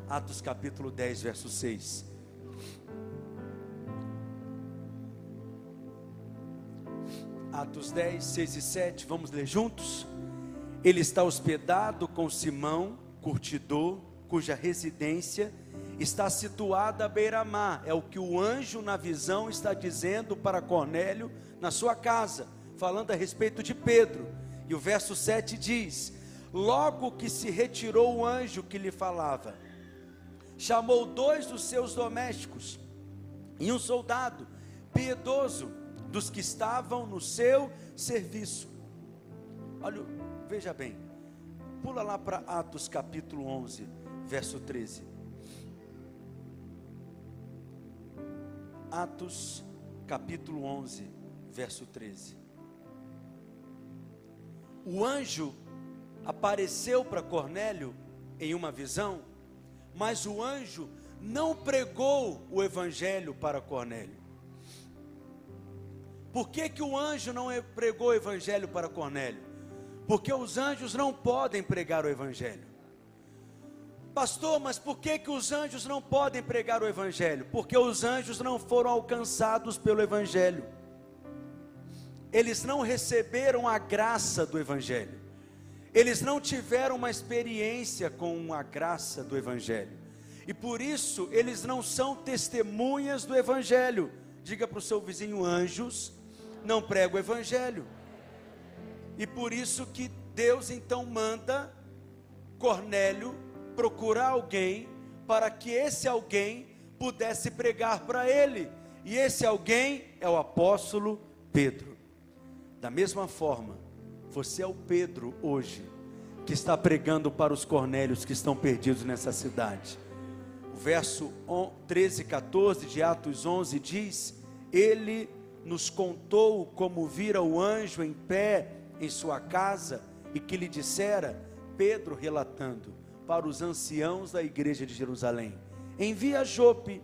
Atos capítulo 10, verso 6. Atos 10, 6 e 7, vamos ler juntos? Ele está hospedado com Simão, curtidor, cuja residência está situada à beira-mar. É o que o anjo na visão está dizendo para Cornélio na sua casa, falando a respeito de Pedro. E o verso 7 diz: Logo que se retirou o anjo que lhe falava, chamou dois dos seus domésticos e um soldado piedoso dos que estavam no seu serviço. Olha, veja bem, pula lá para Atos capítulo 11, verso 13. Atos capítulo 11, verso 13. O anjo apareceu para Cornélio em uma visão, mas o anjo não pregou o evangelho para Cornélio. Por que, que o anjo não pregou o evangelho para Cornélio? Porque os anjos não podem pregar o evangelho. Pastor, mas por que, que os anjos não podem pregar o evangelho? Porque os anjos não foram alcançados pelo evangelho. Eles não receberam a graça do evangelho. Eles não tiveram uma experiência com a graça do evangelho. E por isso eles não são testemunhas do evangelho. Diga para o seu vizinho anjos não prega o evangelho. E por isso que Deus então manda Cornélio procurar alguém para que esse alguém pudesse pregar para ele. E esse alguém é o apóstolo Pedro. Da mesma forma, você é o Pedro hoje que está pregando para os Cornélios que estão perdidos nessa cidade. O verso 13 e 14 de Atos 11 diz: Ele nos contou como vira o anjo em pé em sua casa e que lhe dissera, Pedro relatando: para os anciãos da igreja de Jerusalém: Envia Jope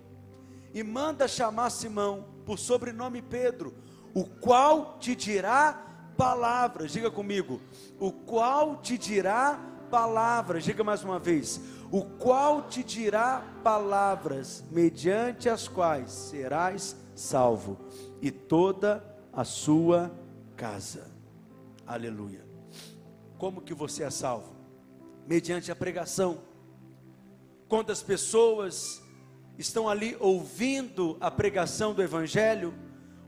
e manda chamar Simão, por sobrenome Pedro, o qual te dirá palavras. Diga comigo, o qual te dirá palavras. Diga mais uma vez, o qual te dirá palavras, mediante as quais serás salvo, e toda a sua casa. Aleluia. Como que você é salvo? Mediante a pregação. Quando as pessoas estão ali ouvindo a pregação do Evangelho,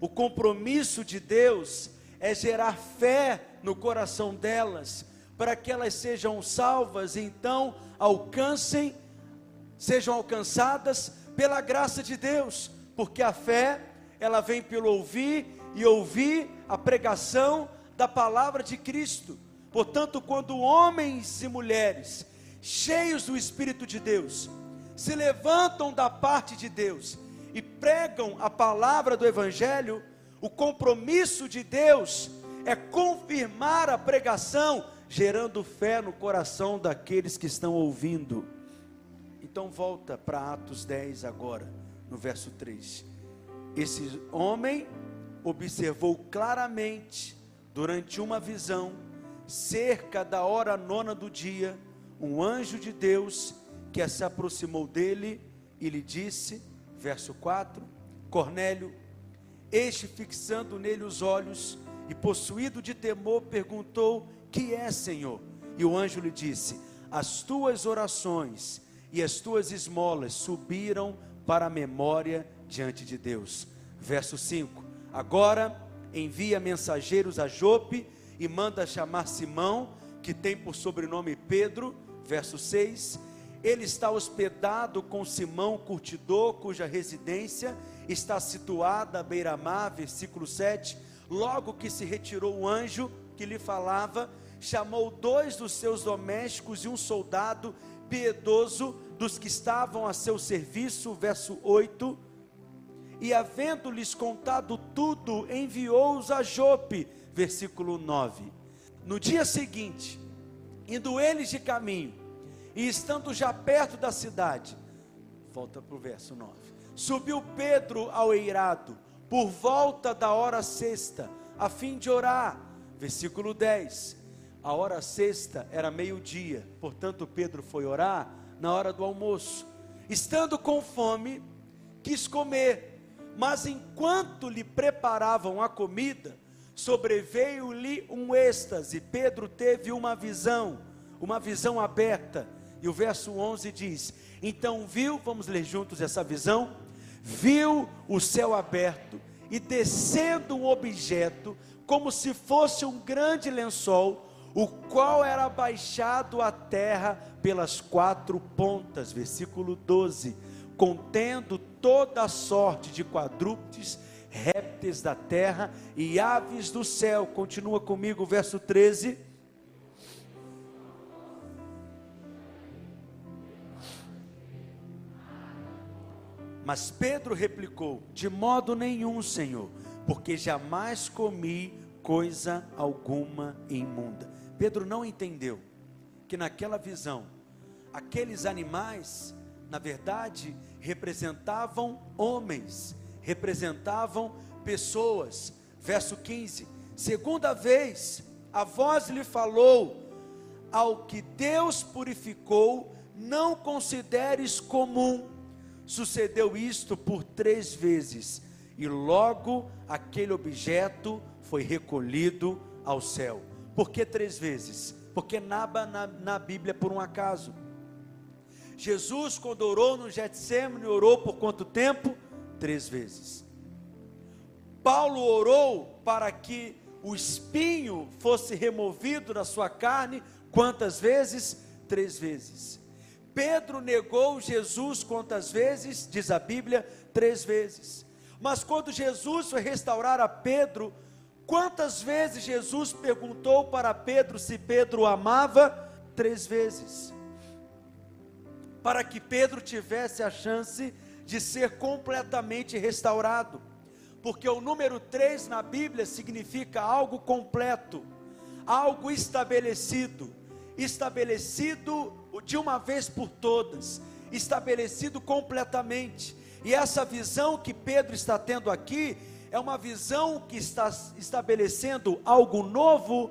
o compromisso de Deus é gerar fé no coração delas, para que elas sejam salvas e então alcancem, sejam alcançadas pela graça de Deus, porque a fé, ela vem pelo ouvir e ouvir a pregação da palavra de Cristo. Portanto, quando homens e mulheres cheios do Espírito de Deus se levantam da parte de Deus e pregam a palavra do Evangelho, o compromisso de Deus é confirmar a pregação, gerando fé no coração daqueles que estão ouvindo. Então volta para Atos 10 agora, no verso 3. Esse homem observou claramente, durante uma visão, cerca da hora nona do dia, um anjo de Deus que se aproximou dele e lhe disse, verso 4: Cornélio, este fixando nele os olhos e possuído de temor, perguntou: Que é, Senhor? E o anjo lhe disse: As tuas orações e as tuas esmolas subiram para a memória diante de Deus. Verso 5: Agora envia mensageiros a Jope e manda chamar Simão, que tem por sobrenome Pedro. Verso 6: Ele está hospedado com Simão, curtidor, cuja residência está situada à beira-mar. Versículo 7: Logo que se retirou o anjo que lhe falava, chamou dois dos seus domésticos e um soldado piedoso dos que estavam a seu serviço. Verso 8 e havendo-lhes contado tudo, enviou-os a Jope. Versículo 9. No dia seguinte, indo eles de caminho, e estando já perto da cidade, volta para o verso 9: subiu Pedro ao eirado, por volta da hora sexta, a fim de orar. Versículo 10: a hora sexta era meio-dia, portanto Pedro foi orar na hora do almoço. Estando com fome, quis comer mas enquanto lhe preparavam a comida, sobreveio-lhe um êxtase. Pedro teve uma visão, uma visão aberta. E o verso 11 diz: Então viu, vamos ler juntos essa visão? Viu o céu aberto e descendo um objeto, como se fosse um grande lençol, o qual era baixado à terra pelas quatro pontas. Versículo 12 contendo toda sorte de quadrúpedes, répteis da terra e aves do céu. Continua comigo, verso 13. Mas Pedro replicou: De modo nenhum, Senhor, porque jamais comi coisa alguma imunda. Pedro não entendeu que naquela visão, aqueles animais na verdade, representavam homens, representavam pessoas. Verso 15: Segunda vez, a voz lhe falou: Ao que Deus purificou, não consideres comum. Sucedeu isto por três vezes, e logo aquele objeto foi recolhido ao céu. Por que três vezes? Porque nada na, na Bíblia por um acaso. Jesus, quando orou no Getsemane, orou por quanto tempo? Três vezes. Paulo orou para que o espinho fosse removido da sua carne, quantas vezes? Três vezes. Pedro negou Jesus quantas vezes? Diz a Bíblia, três vezes. Mas quando Jesus foi restaurar a Pedro, quantas vezes Jesus perguntou para Pedro se Pedro o amava? Três vezes para que Pedro tivesse a chance de ser completamente restaurado. Porque o número 3 na Bíblia significa algo completo, algo estabelecido. estabelecido de uma vez por todas, estabelecido completamente. E essa visão que Pedro está tendo aqui é uma visão que está estabelecendo algo novo,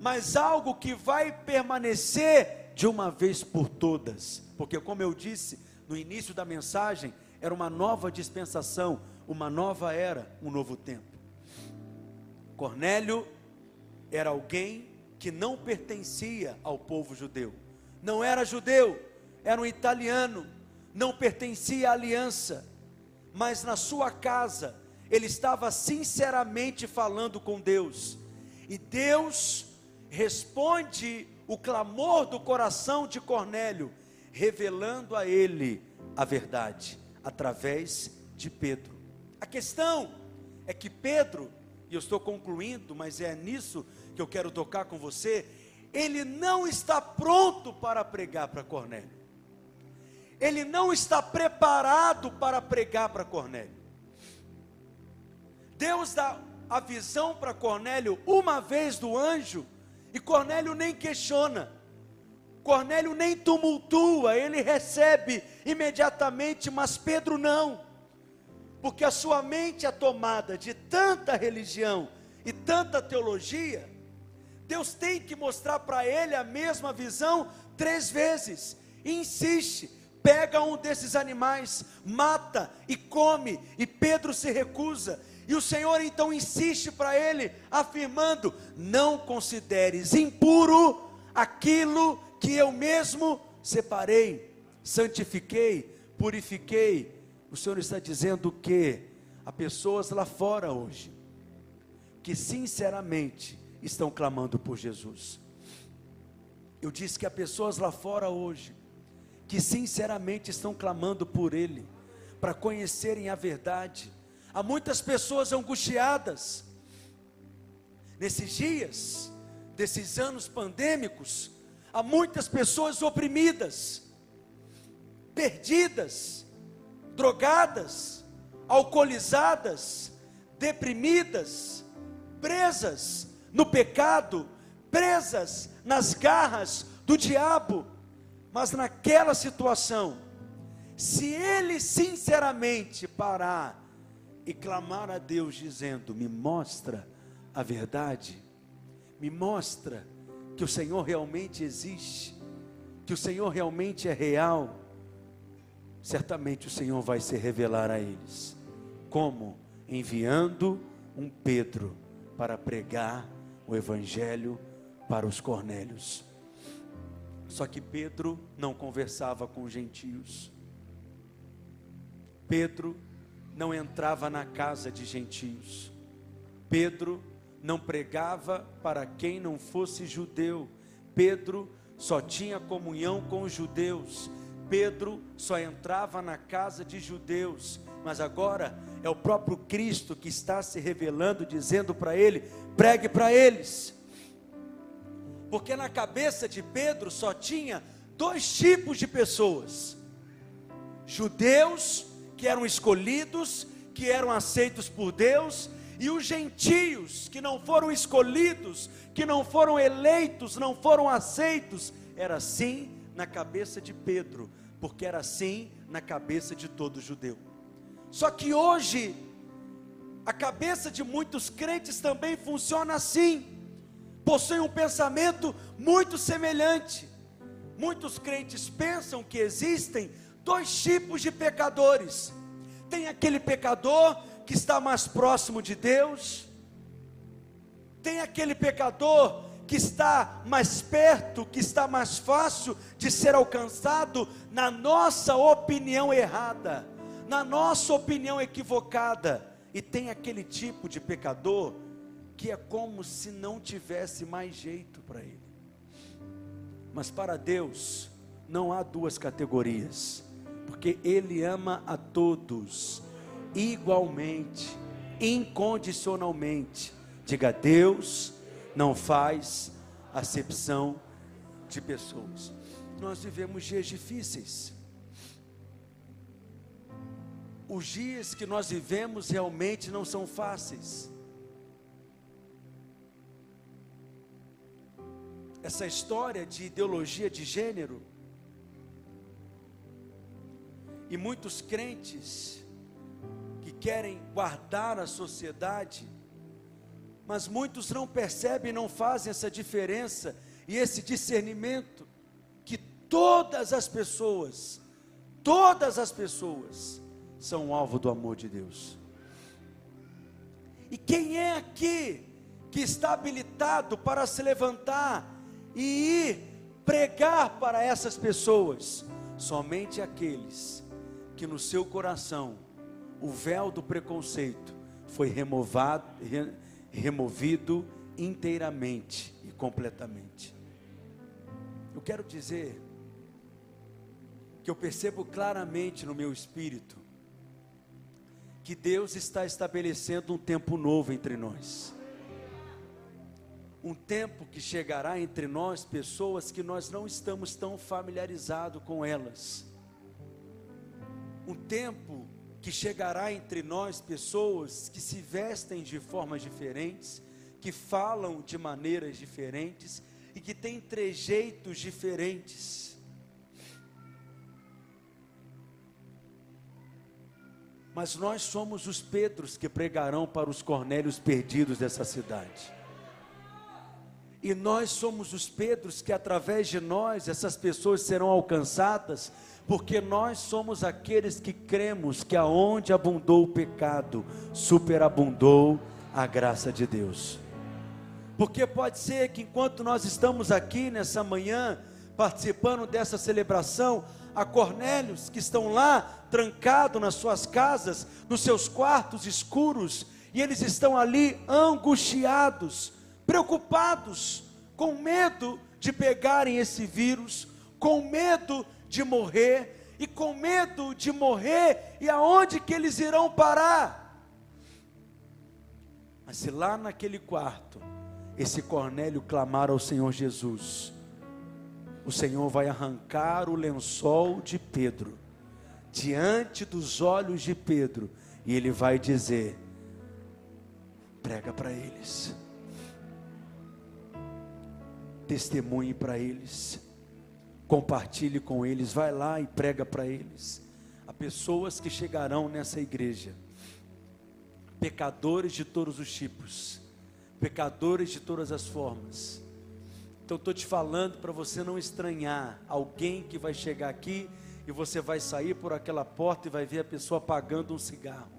mas algo que vai permanecer de uma vez por todas. Porque, como eu disse no início da mensagem, era uma nova dispensação, uma nova era, um novo tempo. Cornélio era alguém que não pertencia ao povo judeu, não era judeu, era um italiano, não pertencia à aliança, mas na sua casa ele estava sinceramente falando com Deus, e Deus responde o clamor do coração de Cornélio, revelando a ele a verdade através de Pedro. A questão é que Pedro, e eu estou concluindo, mas é nisso que eu quero tocar com você, ele não está pronto para pregar para Cornélio. Ele não está preparado para pregar para Cornélio. Deus dá a visão para Cornélio uma vez do anjo, e Cornélio nem questiona. Cornélio nem tumultua, ele recebe imediatamente, mas Pedro não, porque a sua mente é tomada de tanta religião e tanta teologia, Deus tem que mostrar para ele a mesma visão três vezes, e insiste, pega um desses animais, mata e come, e Pedro se recusa, e o Senhor então insiste para ele, afirmando: Não consideres impuro aquilo que eu mesmo separei, santifiquei, purifiquei. O Senhor está dizendo que há pessoas lá fora hoje que sinceramente estão clamando por Jesus. Eu disse que há pessoas lá fora hoje que sinceramente estão clamando por Ele, para conhecerem a verdade. Há muitas pessoas angustiadas nesses dias, desses anos pandêmicos, Há muitas pessoas oprimidas, perdidas, drogadas, alcoolizadas, deprimidas, presas no pecado, presas nas garras do diabo. Mas naquela situação, se ele sinceramente parar e clamar a Deus dizendo: "Me mostra a verdade, me mostra que o Senhor realmente existe, que o Senhor realmente é real, certamente o Senhor vai se revelar a eles. Como? Enviando um Pedro para pregar o Evangelho para os cornélios. Só que Pedro não conversava com os gentios. Pedro não entrava na casa de gentios. Pedro não pregava para quem não fosse judeu. Pedro só tinha comunhão com os judeus. Pedro só entrava na casa de judeus. Mas agora é o próprio Cristo que está se revelando, dizendo para ele: pregue para eles. Porque na cabeça de Pedro só tinha dois tipos de pessoas: judeus, que eram escolhidos, que eram aceitos por Deus, e os gentios que não foram escolhidos, que não foram eleitos, não foram aceitos, era assim na cabeça de Pedro, porque era assim na cabeça de todo judeu. Só que hoje, a cabeça de muitos crentes também funciona assim, possui um pensamento muito semelhante. Muitos crentes pensam que existem dois tipos de pecadores: tem aquele pecador que está mais próximo de Deus, tem aquele pecador que está mais perto, que está mais fácil de ser alcançado na nossa opinião errada, na nossa opinião equivocada, e tem aquele tipo de pecador que é como se não tivesse mais jeito para ele. Mas para Deus não há duas categorias, porque Ele ama a todos igualmente, incondicionalmente. Diga, Deus não faz acepção de pessoas. Nós vivemos dias difíceis. Os dias que nós vivemos realmente não são fáceis. Essa história de ideologia de gênero. E muitos crentes que querem guardar a sociedade, mas muitos não percebem, não fazem essa diferença e esse discernimento que todas as pessoas, todas as pessoas são alvo do amor de Deus. E quem é aqui que está habilitado para se levantar e ir pregar para essas pessoas? Somente aqueles que no seu coração o véu do preconceito foi removado, re, removido inteiramente e completamente. Eu quero dizer que eu percebo claramente no meu espírito que Deus está estabelecendo um tempo novo entre nós. Um tempo que chegará entre nós pessoas que nós não estamos tão familiarizados com elas. Um tempo que chegará entre nós pessoas que se vestem de formas diferentes, que falam de maneiras diferentes e que têm trejeitos diferentes Mas nós somos os Pedros que pregarão para os Cornélios perdidos dessa cidade. E nós somos os Pedros que através de nós essas pessoas serão alcançadas, porque nós somos aqueles que cremos que aonde abundou o pecado, superabundou a graça de Deus. Porque pode ser que enquanto nós estamos aqui nessa manhã, participando dessa celebração, a Cornélios que estão lá trancados nas suas casas, nos seus quartos escuros, e eles estão ali angustiados, preocupados, com medo de pegarem esse vírus, com medo de morrer, e com medo de morrer, e aonde que eles irão parar? Mas se lá naquele quarto, esse Cornélio clamar ao Senhor Jesus, o Senhor vai arrancar o lençol de Pedro, diante dos olhos de Pedro, e ele vai dizer: prega para eles, testemunhe para eles, compartilhe com eles, vai lá e prega para eles. Há pessoas que chegarão nessa igreja, pecadores de todos os tipos, pecadores de todas as formas, então estou te falando para você não estranhar alguém que vai chegar aqui e você vai sair por aquela porta e vai ver a pessoa apagando um cigarro.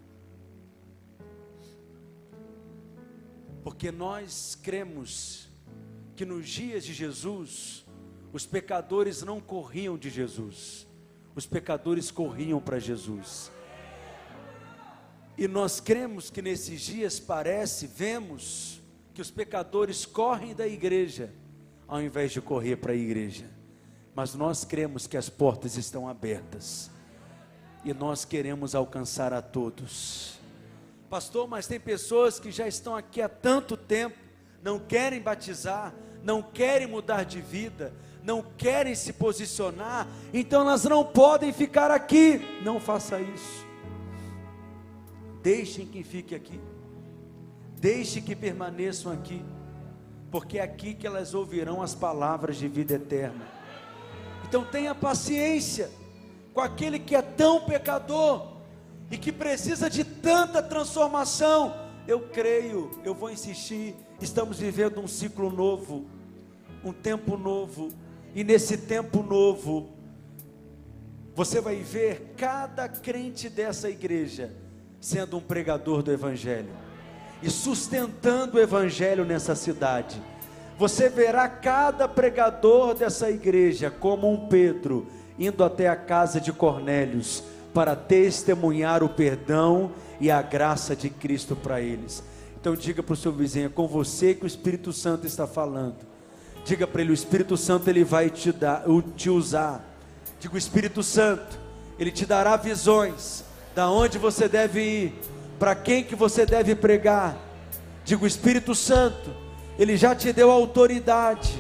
Porque nós cremos que nos dias de Jesus, os pecadores não corriam de Jesus, os pecadores corriam para Jesus. E nós cremos que nesses dias parece, vemos que os pecadores correm da igreja ao invés de correr para a igreja. Mas nós cremos que as portas estão abertas e nós queremos alcançar a todos. Pastor, mas tem pessoas que já estão aqui há tanto tempo, não querem batizar, não querem mudar de vida, não querem se posicionar, então elas não podem ficar aqui. Não faça isso. Deixem que fique aqui. Deixe que permaneçam aqui porque é aqui que elas ouvirão as palavras de vida eterna. Então tenha paciência com aquele que é tão pecador e que precisa de tanta transformação. Eu creio, eu vou insistir, estamos vivendo um ciclo novo, um tempo novo, e nesse tempo novo, você vai ver cada crente dessa igreja sendo um pregador do Evangelho e sustentando o Evangelho nessa cidade. Você verá cada pregador dessa igreja como um Pedro indo até a casa de Cornélios para testemunhar o perdão e a graça de Cristo para eles. Então diga para o seu vizinho, é com você que o Espírito Santo está falando. Diga para ele, o Espírito Santo ele vai te dar, te usar. Diga o Espírito Santo, ele te dará visões da onde você deve ir, para quem que você deve pregar. Digo, Espírito Santo, ele já te deu autoridade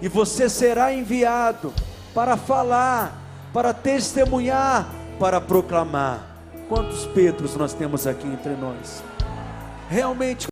e você será enviado para falar, para testemunhar, para proclamar. Quantos Pedros nós temos aqui entre nós? Realmente